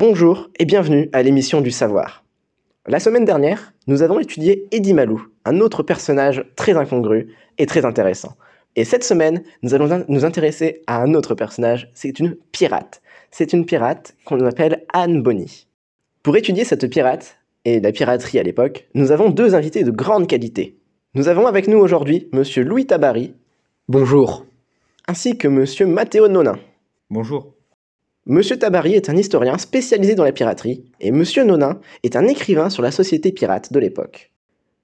Bonjour et bienvenue à l'émission du savoir. La semaine dernière, nous avons étudié Eddie Malou, un autre personnage très incongru et très intéressant. Et cette semaine, nous allons nous intéresser à un autre personnage, c'est une pirate. C'est une pirate qu'on appelle Anne Bonny. Pour étudier cette pirate, et la piraterie à l'époque, nous avons deux invités de grande qualité. Nous avons avec nous aujourd'hui Monsieur Louis Tabary. Bonjour. Ainsi que Monsieur Matteo Nonin. Bonjour. Monsieur Tabary est un historien spécialisé dans la piraterie, et Monsieur Nonin est un écrivain sur la société pirate de l'époque.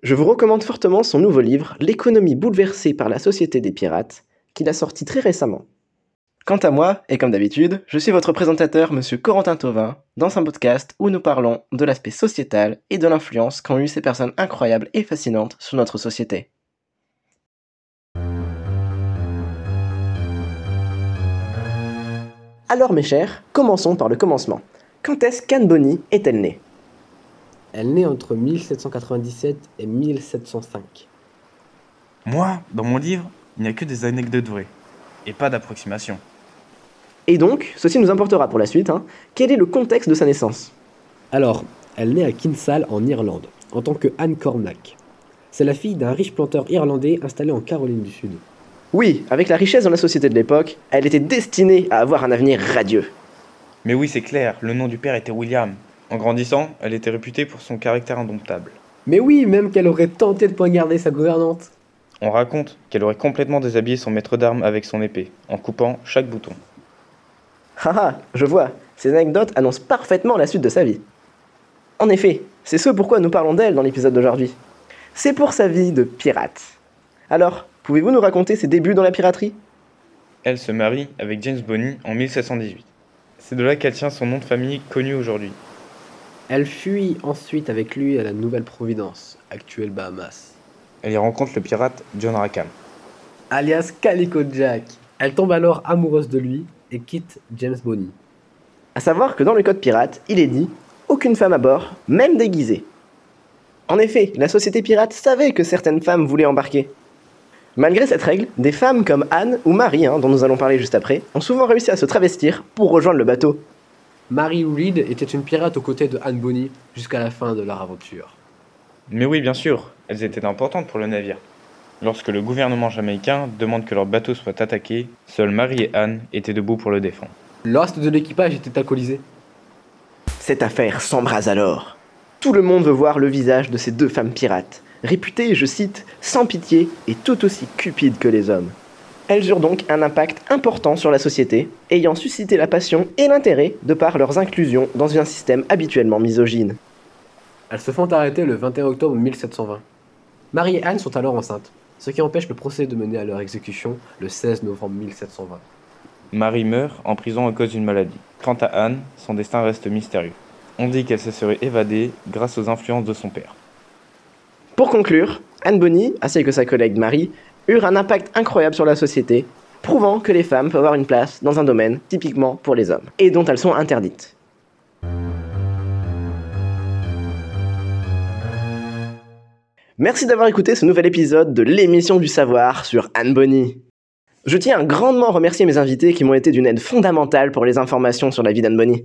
Je vous recommande fortement son nouveau livre, L'économie bouleversée par la société des pirates, qu'il a sorti très récemment. Quant à moi, et comme d'habitude, je suis votre présentateur, Monsieur Corentin Tauvin, dans un podcast où nous parlons de l'aspect sociétal et de l'influence qu'ont eu ces personnes incroyables et fascinantes sur notre société. Alors mes chers, commençons par le commencement. Quand est-ce qu'Anne Bonny est-elle née? Elle naît entre 1797 et 1705. Moi, dans mon livre, il n'y a que des anecdotes vraies, et pas d'approximation. Et donc, ceci nous importera pour la suite, hein, quel est le contexte de sa naissance? Alors, elle naît à Kinsale en Irlande, en tant que Anne Cormack. C'est la fille d'un riche planteur irlandais installé en Caroline du Sud. Oui, avec la richesse dans la société de l'époque, elle était destinée à avoir un avenir radieux. Mais oui, c'est clair, le nom du père était William. En grandissant, elle était réputée pour son caractère indomptable. Mais oui, même qu'elle aurait tenté de poignarder sa gouvernante. On raconte qu'elle aurait complètement déshabillé son maître d'armes avec son épée, en coupant chaque bouton. Haha, je vois, ces anecdotes annoncent parfaitement la suite de sa vie. En effet, c'est ce pourquoi nous parlons d'elle dans l'épisode d'aujourd'hui. C'est pour sa vie de pirate. Alors, pouvez-vous nous raconter ses débuts dans la piraterie? Elle se marie avec James Bonny en 1718. C'est de là qu'elle tient son nom de famille connu aujourd'hui. Elle fuit ensuite avec lui à la Nouvelle-Providence, actuelle Bahamas. Elle y rencontre le pirate John Rackham. Alias Calico Jack. Elle tombe alors amoureuse de lui et quitte James Bonny. À savoir que dans le code pirate, il est dit aucune femme à bord, même déguisée. En effet, la société pirate savait que certaines femmes voulaient embarquer. Malgré cette règle, des femmes comme Anne ou Marie, hein, dont nous allons parler juste après, ont souvent réussi à se travestir pour rejoindre le bateau. Mary Reed était une pirate aux côtés de Anne Bonny jusqu'à la fin de leur aventure. Mais oui, bien sûr, elles étaient importantes pour le navire. Lorsque le gouvernement jamaïcain demande que leur bateau soit attaqué, seuls Marie et Anne étaient debout pour le défendre. Le reste de l'équipage était alcoolisé. Cette affaire s'embrase alors. Tout le monde veut voir le visage de ces deux femmes pirates, réputées, je cite, sans pitié et tout aussi cupides que les hommes. Elles eurent donc un impact important sur la société, ayant suscité la passion et l'intérêt de par leurs inclusions dans un système habituellement misogyne. Elles se font arrêter le 21 octobre 1720. Marie et Anne sont alors enceintes, ce qui empêche le procès de mener à leur exécution le 16 novembre 1720. Marie meurt en prison à cause d'une maladie. Quant à Anne, son destin reste mystérieux. On dit qu'elle se serait évadée grâce aux influences de son père. Pour conclure, Anne Bonny, ainsi que sa collègue Marie, eurent un impact incroyable sur la société, prouvant que les femmes peuvent avoir une place dans un domaine typiquement pour les hommes, et dont elles sont interdites. Merci d'avoir écouté ce nouvel épisode de l'émission du savoir sur Anne Bonny. Je tiens à grandement remercier mes invités qui m'ont été d'une aide fondamentale pour les informations sur la vie d'Anne Bonny.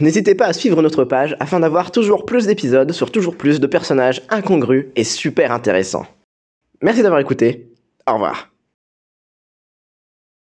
N'hésitez pas à suivre notre page afin d'avoir toujours plus d'épisodes sur toujours plus de personnages incongrus et super intéressants. Merci d'avoir écouté. Au revoir.